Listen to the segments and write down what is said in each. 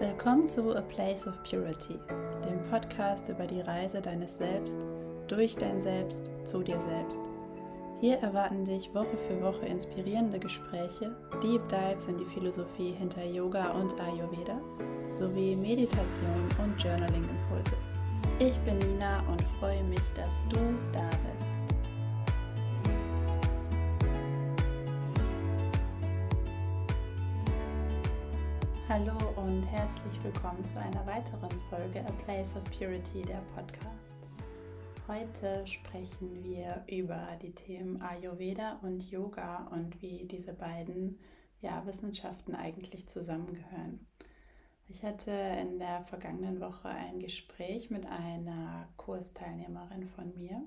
Willkommen zu A Place of Purity, dem Podcast über die Reise deines Selbst, durch dein Selbst, zu dir selbst. Hier erwarten dich Woche für Woche inspirierende Gespräche, Deep Dives in die Philosophie hinter Yoga und Ayurveda sowie Meditation und Journaling-Impulse. Ich bin Nina und freue mich, dass du da bist. Herzlich willkommen zu einer weiteren Folge A Place of Purity, der Podcast. Heute sprechen wir über die Themen Ayurveda und Yoga und wie diese beiden ja, Wissenschaften eigentlich zusammengehören. Ich hatte in der vergangenen Woche ein Gespräch mit einer Kursteilnehmerin von mir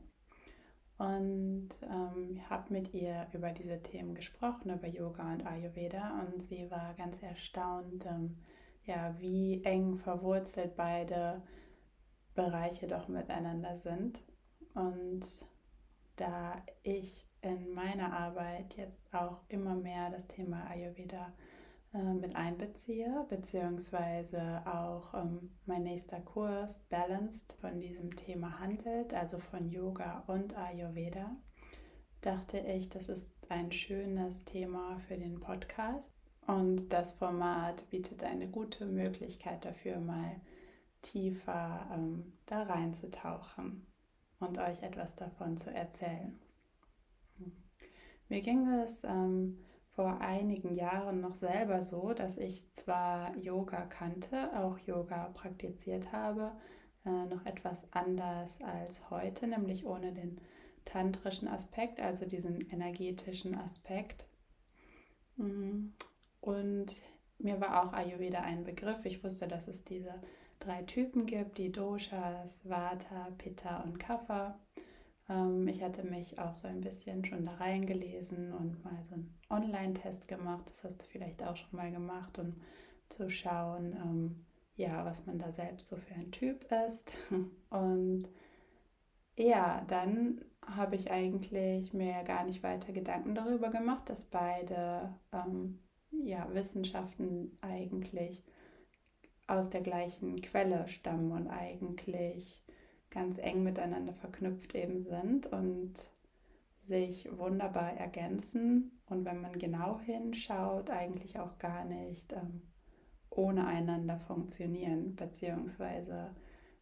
und ähm, habe mit ihr über diese Themen gesprochen, über Yoga und Ayurveda und sie war ganz erstaunt, ähm, ja, wie eng verwurzelt beide Bereiche doch miteinander sind. Und da ich in meiner Arbeit jetzt auch immer mehr das Thema Ayurveda äh, mit einbeziehe, beziehungsweise auch ähm, mein nächster Kurs Balanced von diesem Thema handelt, also von Yoga und Ayurveda, dachte ich, das ist ein schönes Thema für den Podcast und das Format bietet eine gute Möglichkeit dafür, mal tiefer ähm, da reinzutauchen und euch etwas davon zu erzählen. Mir ging es ähm, vor einigen Jahren noch selber so, dass ich zwar Yoga kannte, auch Yoga praktiziert habe, äh, noch etwas anders als heute, nämlich ohne den tantrischen Aspekt, also diesen energetischen Aspekt. Mhm. Und mir war auch Ayurveda ein Begriff. Ich wusste, dass es diese drei Typen gibt, die Doshas, Vata, Pitta und Kapha. Ähm, ich hatte mich auch so ein bisschen schon da reingelesen und mal so einen Online-Test gemacht. Das hast du vielleicht auch schon mal gemacht, um zu schauen, ähm, ja, was man da selbst so für ein Typ ist. Und ja, dann habe ich eigentlich mir gar nicht weiter Gedanken darüber gemacht, dass beide ähm, ja, Wissenschaften eigentlich aus der gleichen Quelle stammen und eigentlich ganz eng miteinander verknüpft eben sind und sich wunderbar ergänzen und wenn man genau hinschaut, eigentlich auch gar nicht ähm, ohne einander funktionieren, beziehungsweise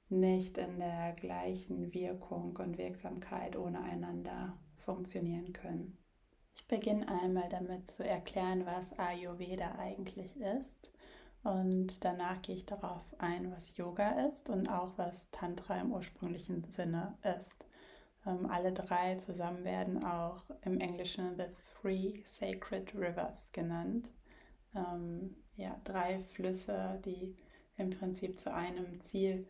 nicht in der gleichen Wirkung und Wirksamkeit ohne einander funktionieren können. Ich beginne einmal damit zu erklären, was Ayurveda eigentlich ist. Und danach gehe ich darauf ein, was Yoga ist und auch was Tantra im ursprünglichen Sinne ist. Ähm, alle drei zusammen werden auch im Englischen The Three Sacred Rivers genannt. Ähm, ja, drei Flüsse, die im Prinzip zu einem Ziel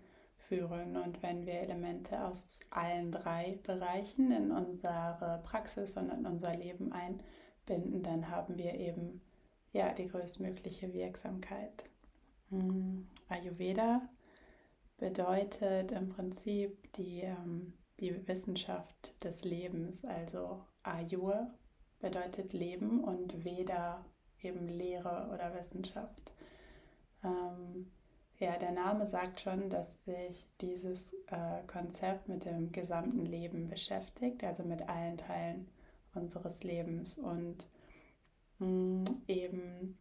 führen. Und wenn wir Elemente aus allen drei Bereichen in unsere Praxis und in unser Leben einbinden, dann haben wir eben ja, die größtmögliche Wirksamkeit. Mm, Ayurveda bedeutet im Prinzip die, ähm, die Wissenschaft des Lebens, also Ayur bedeutet Leben und Veda eben Lehre oder Wissenschaft. Ähm, ja, der Name sagt schon, dass sich dieses äh, Konzept mit dem gesamten Leben beschäftigt, also mit allen Teilen unseres Lebens und Mm, eben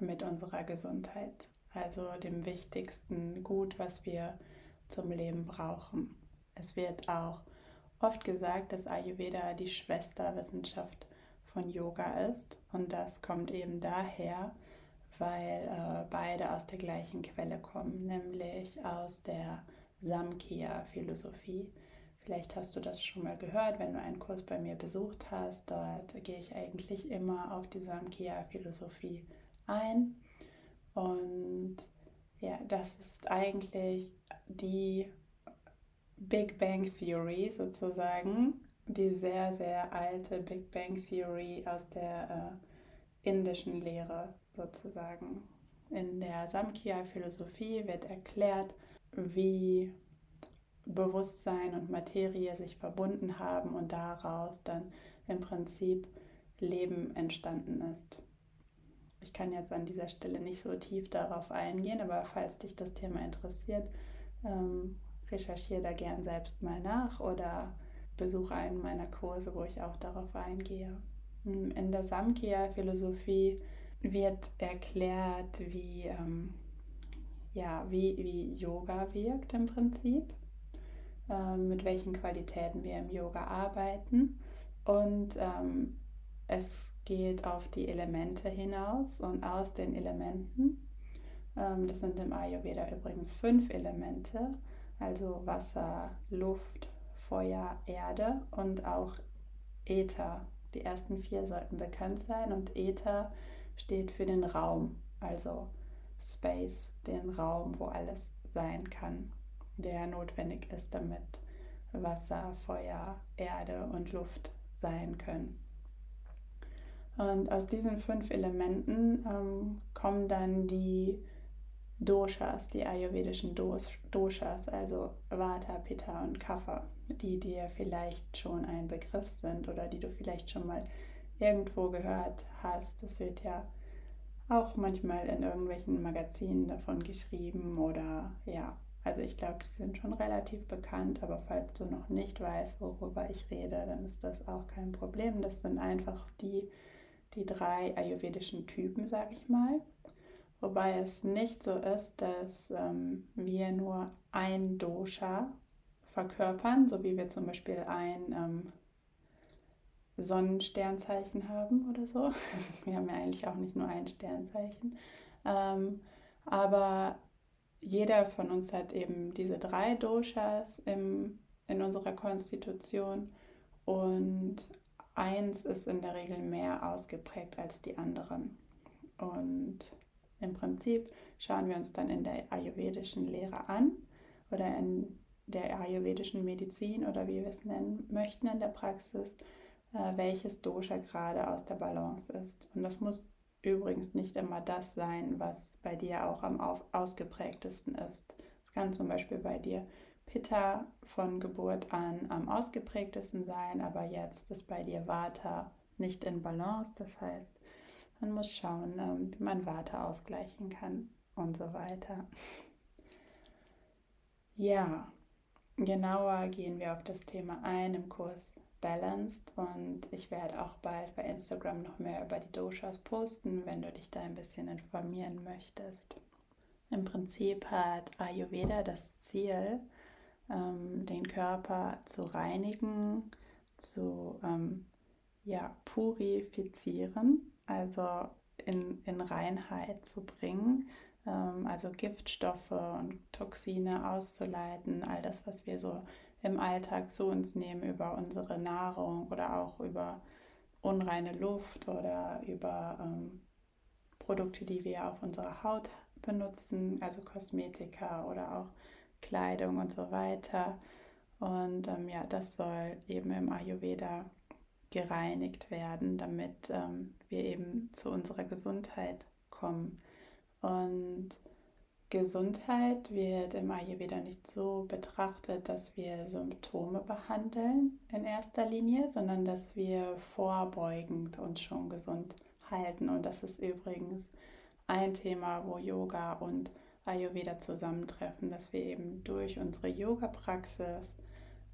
mit unserer Gesundheit, also dem wichtigsten Gut, was wir zum Leben brauchen. Es wird auch oft gesagt, dass Ayurveda die Schwesterwissenschaft von Yoga ist und das kommt eben daher, weil äh, beide aus der gleichen Quelle kommen, nämlich aus der Samkhya-Philosophie. Vielleicht hast du das schon mal gehört, wenn du einen Kurs bei mir besucht hast. Dort gehe ich eigentlich immer auf die Samkhya-Philosophie ein. Und ja, das ist eigentlich die Big Bang Theory sozusagen, die sehr, sehr alte Big Bang Theory aus der äh, indischen Lehre sozusagen. In der Samkhya-Philosophie wird erklärt, wie Bewusstsein und Materie sich verbunden haben und daraus dann im Prinzip Leben entstanden ist. ich kann jetzt an dieser Stelle nicht so tief darauf eingehen, aber falls dich das Thema interessiert, ähm, recherchiere da gern selbst mal nach oder besuche einen meiner Kurse, wo ich auch darauf eingehe. In der Samkhya-Philosophie wird erklärt, wie, ähm, ja, wie, wie Yoga wirkt im Prinzip, äh, mit welchen Qualitäten wir im Yoga arbeiten. Und ähm, es geht auf die Elemente hinaus und aus den Elementen. Ähm, das sind im Ayurveda übrigens fünf Elemente, also Wasser, Luft, Feuer, Erde und auch Äther. Die ersten vier sollten bekannt sein und Äther steht für den Raum, also Space, den Raum, wo alles sein kann, der notwendig ist, damit Wasser, Feuer, Erde und Luft sein können. Und aus diesen fünf Elementen ähm, kommen dann die Doshas, die ayurvedischen Doshas, also Vata, Pitta und Kapha, die dir vielleicht schon ein Begriff sind oder die du vielleicht schon mal irgendwo gehört hast. Das wird ja auch manchmal in irgendwelchen Magazinen davon geschrieben oder ja, also ich glaube, sie sind schon relativ bekannt, aber falls du noch nicht weißt, worüber ich rede, dann ist das auch kein Problem. Das sind einfach die, die drei ayurvedischen Typen, sage ich mal. Wobei es nicht so ist, dass ähm, wir nur ein Dosha verkörpern, so wie wir zum Beispiel ein ähm, Sonnensternzeichen haben oder so. Wir haben ja eigentlich auch nicht nur ein Sternzeichen. Ähm, aber jeder von uns hat eben diese drei Doshas im, in unserer Konstitution und eins ist in der Regel mehr ausgeprägt als die anderen. Und im Prinzip schauen wir uns dann in der ayurvedischen Lehre an oder in der ayurvedischen Medizin oder wie wir es nennen möchten in der Praxis, welches Dosha gerade aus der Balance ist. Und das muss übrigens nicht immer das sein, was bei dir auch am ausgeprägtesten ist. Es kann zum Beispiel bei dir Pitta von Geburt an am ausgeprägtesten sein, aber jetzt ist bei dir Vata nicht in Balance. Das heißt, man muss schauen, ähm, wie man Warte ausgleichen kann und so weiter. Ja, genauer gehen wir auf das Thema ein im Kurs Balanced und ich werde auch bald bei Instagram noch mehr über die Doshas posten, wenn du dich da ein bisschen informieren möchtest. Im Prinzip hat Ayurveda das Ziel, ähm, den Körper zu reinigen, zu ähm, ja, purifizieren also in, in Reinheit zu bringen, also Giftstoffe und Toxine auszuleiten, all das, was wir so im Alltag zu uns nehmen über unsere Nahrung oder auch über unreine Luft oder über ähm, Produkte, die wir auf unserer Haut benutzen, also Kosmetika oder auch Kleidung und so weiter. Und ähm, ja, das soll eben im Ayurveda gereinigt werden, damit ähm, wir eben zu unserer Gesundheit kommen. Und Gesundheit wird im Ayurveda nicht so betrachtet, dass wir Symptome behandeln in erster Linie, sondern dass wir vorbeugend uns schon gesund halten. Und das ist übrigens ein Thema, wo Yoga und Ayurveda zusammentreffen, dass wir eben durch unsere Yoga-Praxis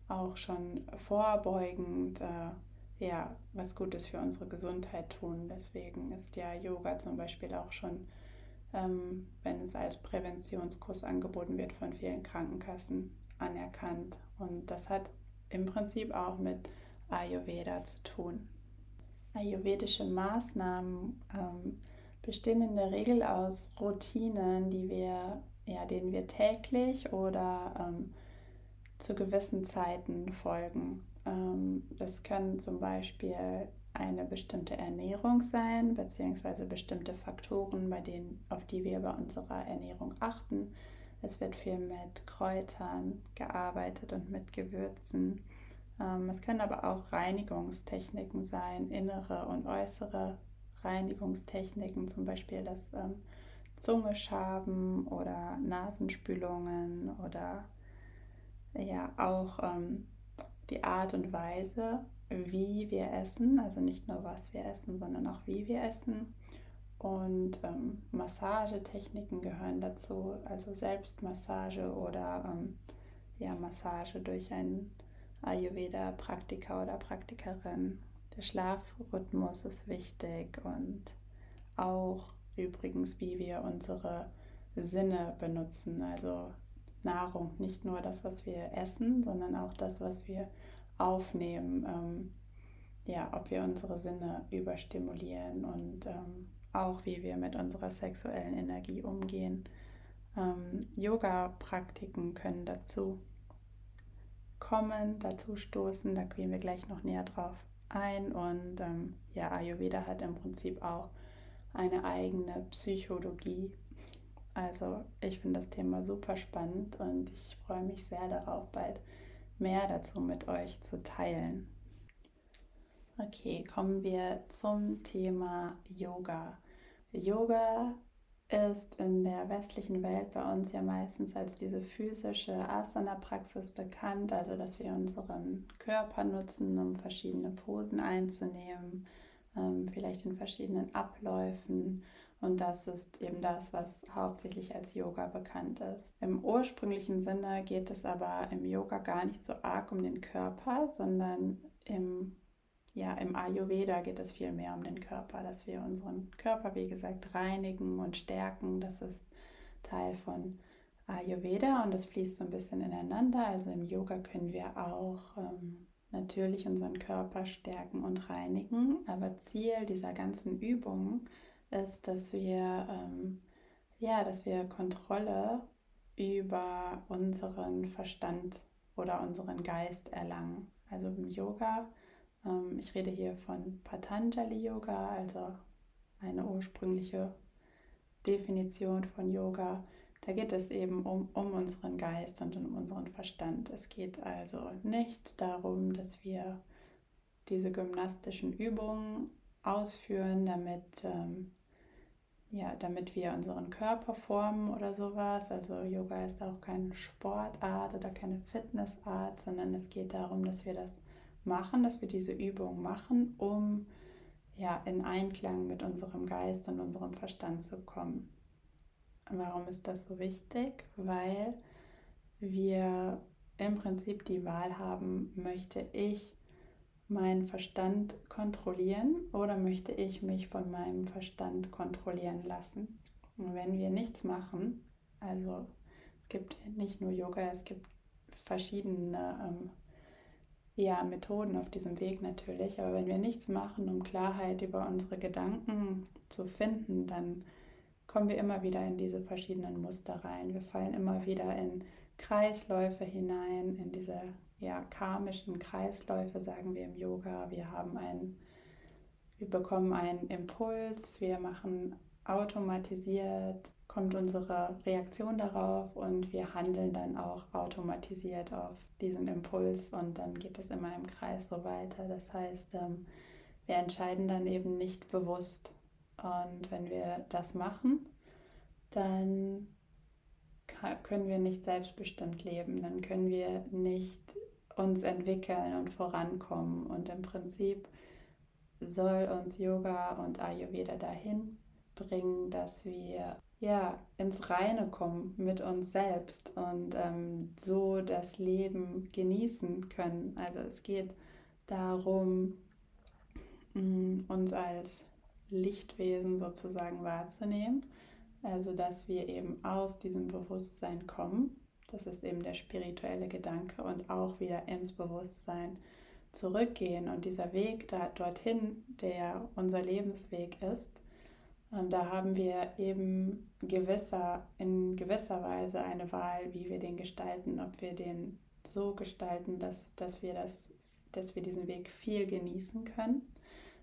auch schon vorbeugend äh, ja, was Gutes für unsere Gesundheit tun. Deswegen ist ja Yoga zum Beispiel auch schon, ähm, wenn es als Präventionskurs angeboten wird, von vielen Krankenkassen anerkannt. Und das hat im Prinzip auch mit Ayurveda zu tun. Ayurvedische Maßnahmen ähm, bestehen in der Regel aus Routinen, die wir, ja, denen wir täglich oder ähm, zu gewissen Zeiten folgen. Ähm, das können zum Beispiel eine bestimmte Ernährung sein, beziehungsweise bestimmte Faktoren, bei denen, auf die wir bei unserer Ernährung achten. Es wird viel mit Kräutern gearbeitet und mit Gewürzen. Ähm, es können aber auch Reinigungstechniken sein, innere und äußere Reinigungstechniken, zum Beispiel das ähm, Zungeschaben oder Nasenspülungen oder ja auch ähm, die Art und Weise, wie wir essen, also nicht nur was wir essen, sondern auch wie wir essen Und ähm, Massagetechniken gehören dazu, also Selbstmassage oder ähm, ja, Massage durch einen Ayurveda-Praktiker oder Praktikerin. Der Schlafrhythmus ist wichtig und auch übrigens, wie wir unsere Sinne benutzen, also Nahrung, nicht nur das, was wir essen, sondern auch das, was wir aufnehmen. Ähm, ja, ob wir unsere Sinne überstimulieren und ähm, auch wie wir mit unserer sexuellen Energie umgehen. Ähm, Yoga-Praktiken können dazu kommen, dazu stoßen, da gehen wir gleich noch näher drauf ein. Und ähm, ja, Ayurveda hat im Prinzip auch eine eigene Psychologie. Also ich finde das Thema super spannend und ich freue mich sehr darauf, bald mehr dazu mit euch zu teilen. Okay, kommen wir zum Thema Yoga. Yoga ist in der westlichen Welt bei uns ja meistens als diese physische Asana-Praxis bekannt, also dass wir unseren Körper nutzen, um verschiedene Posen einzunehmen, ähm, vielleicht in verschiedenen Abläufen. Und das ist eben das, was hauptsächlich als Yoga bekannt ist. Im ursprünglichen Sinne geht es aber im Yoga gar nicht so arg um den Körper, sondern im ja, im Ayurveda geht es viel mehr um den Körper, dass wir unseren Körper, wie gesagt, reinigen und stärken. Das ist Teil von Ayurveda und das fließt so ein bisschen ineinander. Also im Yoga können wir auch ähm, natürlich unseren Körper stärken und reinigen, aber Ziel dieser ganzen Übungen ist, dass wir ähm, ja, dass wir Kontrolle über unseren Verstand oder unseren Geist erlangen. Also im Yoga ähm, ich rede hier von Patanjali Yoga, also eine ursprüngliche Definition von Yoga. Da geht es eben um, um unseren Geist und um unseren Verstand. Es geht also nicht darum, dass wir diese gymnastischen Übungen ausführen, damit, ähm, ja, damit wir unseren Körper formen oder sowas. Also Yoga ist auch keine Sportart oder keine Fitnessart, sondern es geht darum, dass wir das machen, dass wir diese Übung machen, um ja in Einklang mit unserem Geist und unserem Verstand zu kommen. Warum ist das so wichtig? Weil wir im Prinzip die Wahl haben, möchte ich meinen Verstand kontrollieren oder möchte ich mich von meinem Verstand kontrollieren lassen? Und wenn wir nichts machen, also es gibt nicht nur Yoga, es gibt verschiedene ähm, ja, Methoden auf diesem Weg natürlich. Aber wenn wir nichts machen, um Klarheit über unsere Gedanken zu finden, dann kommen wir immer wieder in diese verschiedenen Muster rein. Wir fallen immer wieder in Kreisläufe hinein, in diese ja, karmischen Kreisläufe, sagen wir im Yoga. Wir haben einen, wir bekommen einen Impuls, wir machen automatisiert kommt unsere Reaktion darauf und wir handeln dann auch automatisiert auf diesen Impuls und dann geht es immer im Kreis so weiter. Das heißt, ähm, wir entscheiden dann eben nicht bewusst. Und wenn wir das machen, dann können wir nicht selbstbestimmt leben, dann können wir nicht uns entwickeln und vorankommen. Und im Prinzip soll uns Yoga und Ayurveda dahin bringen, dass wir ja, ins Reine kommen mit uns selbst und ähm, so das Leben genießen können. Also es geht darum, mm, uns als Lichtwesen sozusagen wahrzunehmen. Also dass wir eben aus diesem Bewusstsein kommen. Das ist eben der spirituelle Gedanke und auch wieder ins Bewusstsein zurückgehen. Und dieser Weg da, dorthin, der unser Lebensweg ist, und da haben wir eben gewisser, in gewisser Weise eine Wahl, wie wir den gestalten, ob wir den so gestalten, dass, dass, wir, das, dass wir diesen Weg viel genießen können,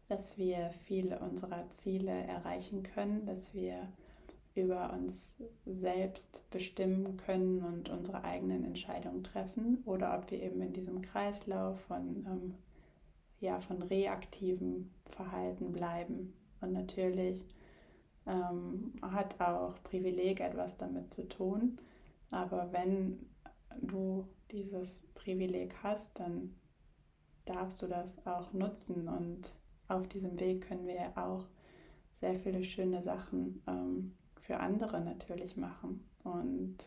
dass wir viele unserer Ziele erreichen können, dass wir über uns selbst bestimmen können und unsere eigenen Entscheidungen treffen oder ob wir eben in diesem Kreislauf von, ähm, ja, von reaktivem Verhalten bleiben. Und natürlich ähm, hat auch Privileg etwas damit zu tun. Aber wenn du dieses Privileg hast, dann darfst du das auch nutzen. Und auf diesem Weg können wir auch sehr viele schöne Sachen ähm, für andere natürlich machen. Und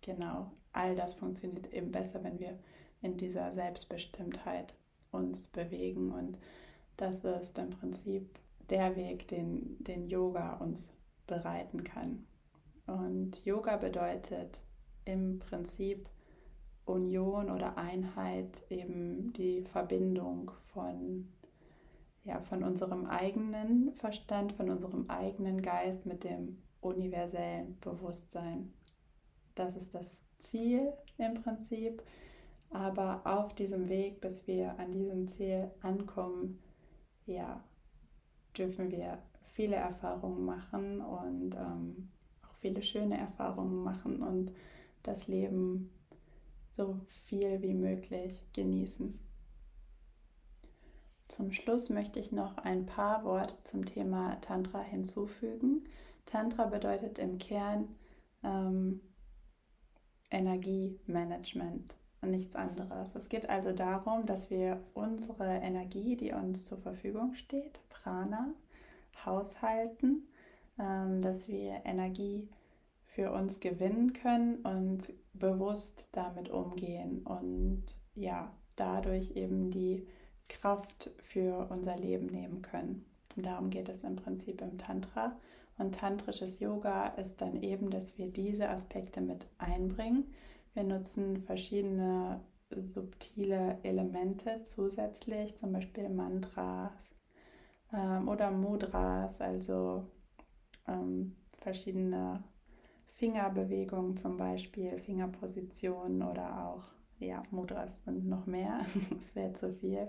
genau, all das funktioniert eben besser, wenn wir in dieser Selbstbestimmtheit uns bewegen. Und das ist im Prinzip der Weg, den, den Yoga uns bereiten kann. Und Yoga bedeutet im Prinzip Union oder Einheit, eben die Verbindung von, ja, von unserem eigenen Verstand, von unserem eigenen Geist mit dem universellen Bewusstsein. Das ist das Ziel im Prinzip. Aber auf diesem Weg, bis wir an diesem Ziel ankommen, ja, dürfen wir viele Erfahrungen machen und ähm, auch viele schöne Erfahrungen machen und das Leben so viel wie möglich genießen. Zum Schluss möchte ich noch ein paar Worte zum Thema Tantra hinzufügen. Tantra bedeutet im Kern ähm, Energiemanagement und nichts anderes. Es geht also darum, dass wir unsere Energie, die uns zur Verfügung steht, Prana, haushalten, ähm, dass wir Energie für uns gewinnen können und bewusst damit umgehen und ja, dadurch eben die Kraft für unser Leben nehmen können. Und darum geht es im Prinzip im Tantra. Und tantrisches Yoga ist dann eben, dass wir diese Aspekte mit einbringen. Wir nutzen verschiedene subtile Elemente zusätzlich, zum Beispiel Mantras ähm, oder Mudras, also ähm, verschiedene Fingerbewegungen zum Beispiel, Fingerpositionen oder auch, ja, Mudras sind noch mehr, das wäre zu viel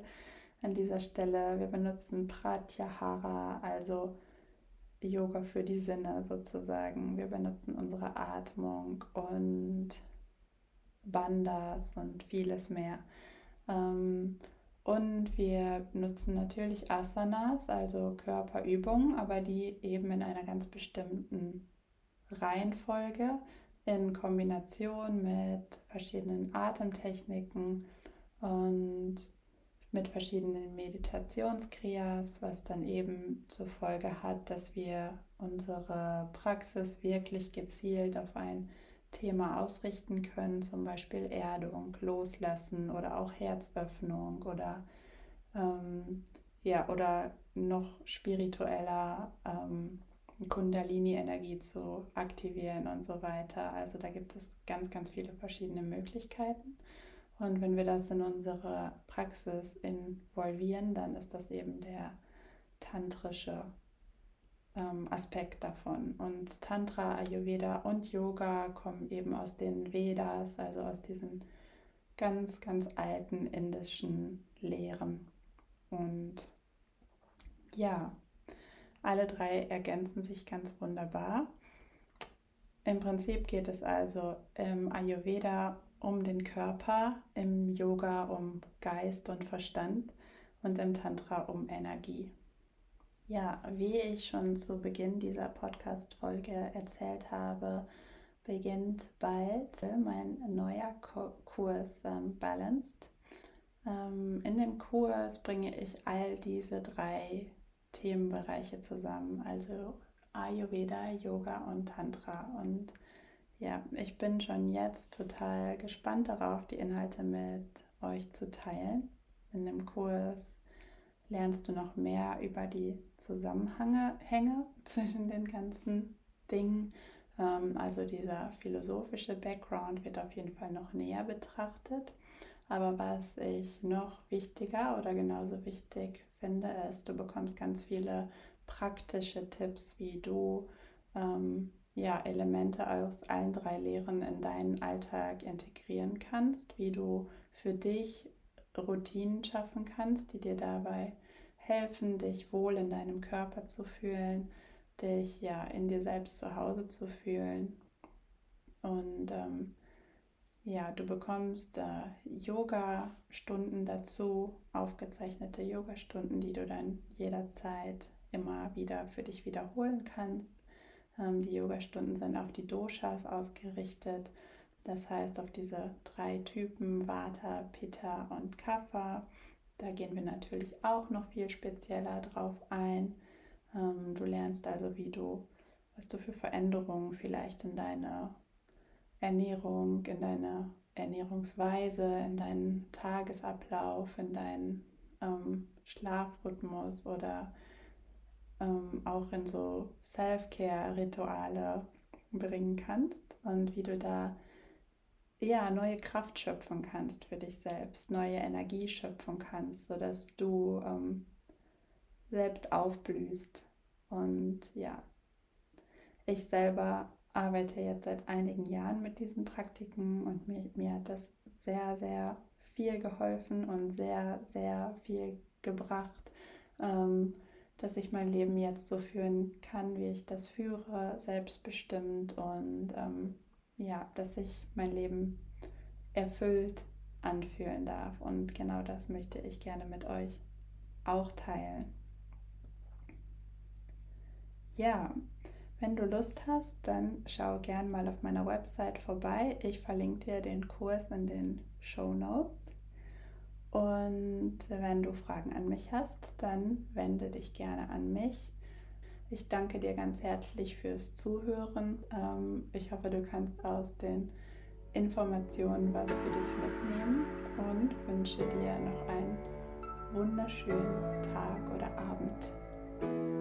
an dieser Stelle. Wir benutzen Pratyahara, also Yoga für die Sinne sozusagen. Wir benutzen unsere Atmung und Bandas und vieles mehr. Ähm, und wir nutzen natürlich Asanas, also Körperübungen, aber die eben in einer ganz bestimmten Reihenfolge in Kombination mit verschiedenen Atemtechniken und mit verschiedenen Meditationskriyas, was dann eben zur Folge hat, dass wir unsere Praxis wirklich gezielt auf ein Thema ausrichten können, zum Beispiel Erdung, Loslassen oder auch Herzöffnung oder ähm, ja oder noch spiritueller ähm, Kundalini-Energie zu aktivieren und so weiter. Also da gibt es ganz, ganz viele verschiedene Möglichkeiten. Und wenn wir das in unsere Praxis involvieren, dann ist das eben der tantrische ähm, Aspekt davon. Und Tantra, Ayurveda und Yoga kommen eben aus den Vedas, also aus diesen ganz, ganz alten indischen Lehren. Und ja, alle drei ergänzen sich ganz wunderbar. Im Prinzip geht es also im Ayurveda um den Körper, im Yoga um Geist und Verstand und im Tantra um Energie. Ja, wie ich schon zu Beginn dieser Podcast-Folge erzählt habe, beginnt bald mein neuer Kurs ähm, Balanced. Ähm, in dem Kurs bringe ich all diese drei Themenbereiche zusammen, also Ayurveda, Yoga und Tantra. Und ja, ich bin schon jetzt total gespannt darauf, die Inhalte mit euch zu teilen. In dem Kurs lernst du noch mehr über die Zusammenhänge zwischen den ganzen Dingen. Ähm, also dieser philosophische Background wird auf jeden Fall noch näher betrachtet. Aber was ich noch wichtiger oder genauso wichtig finde, ist, du bekommst ganz viele praktische Tipps, wie du ähm, ja, Elemente aus allen drei Lehren in deinen Alltag integrieren kannst, wie du für dich Routinen schaffen kannst, die dir dabei helfen, dich wohl in deinem Körper zu fühlen, dich ja in dir selbst zu Hause zu fühlen und ähm, ja, du bekommst äh, Yoga-Stunden dazu, aufgezeichnete Yoga-Stunden, die du dann jederzeit immer wieder für dich wiederholen kannst. Ähm, die Yoga-Stunden sind auf die Doshas ausgerichtet, das heißt auf diese drei Typen Vata, Pitta und Kapha. Da gehen wir natürlich auch noch viel spezieller drauf ein. Ähm, du lernst also, wie du, was du für Veränderungen vielleicht in deine Ernährung, in deine Ernährungsweise, in deinen Tagesablauf, in deinen ähm, Schlafrhythmus oder ähm, auch in so Self-Care-Rituale bringen kannst und wie du da ja neue Kraft schöpfen kannst für dich selbst, neue Energie schöpfen kannst, sodass du ähm, selbst aufblühst. Und ja, ich selber arbeite jetzt seit einigen Jahren mit diesen Praktiken und mir, mir hat das sehr, sehr viel geholfen und sehr, sehr viel gebracht, ähm, dass ich mein Leben jetzt so führen kann, wie ich das führe, selbstbestimmt und ähm, ja, dass ich mein Leben erfüllt anfühlen darf. Und genau das möchte ich gerne mit euch auch teilen. Ja, wenn du Lust hast, dann schau gern mal auf meiner Website vorbei. Ich verlinke dir den Kurs in den Show Notes. Und wenn du Fragen an mich hast, dann wende dich gerne an mich. Ich danke dir ganz herzlich fürs Zuhören. Ähm, ich hoffe, du kannst aus den Informationen was für dich mitnehmen und wünsche dir noch einen wunderschönen Tag oder Abend.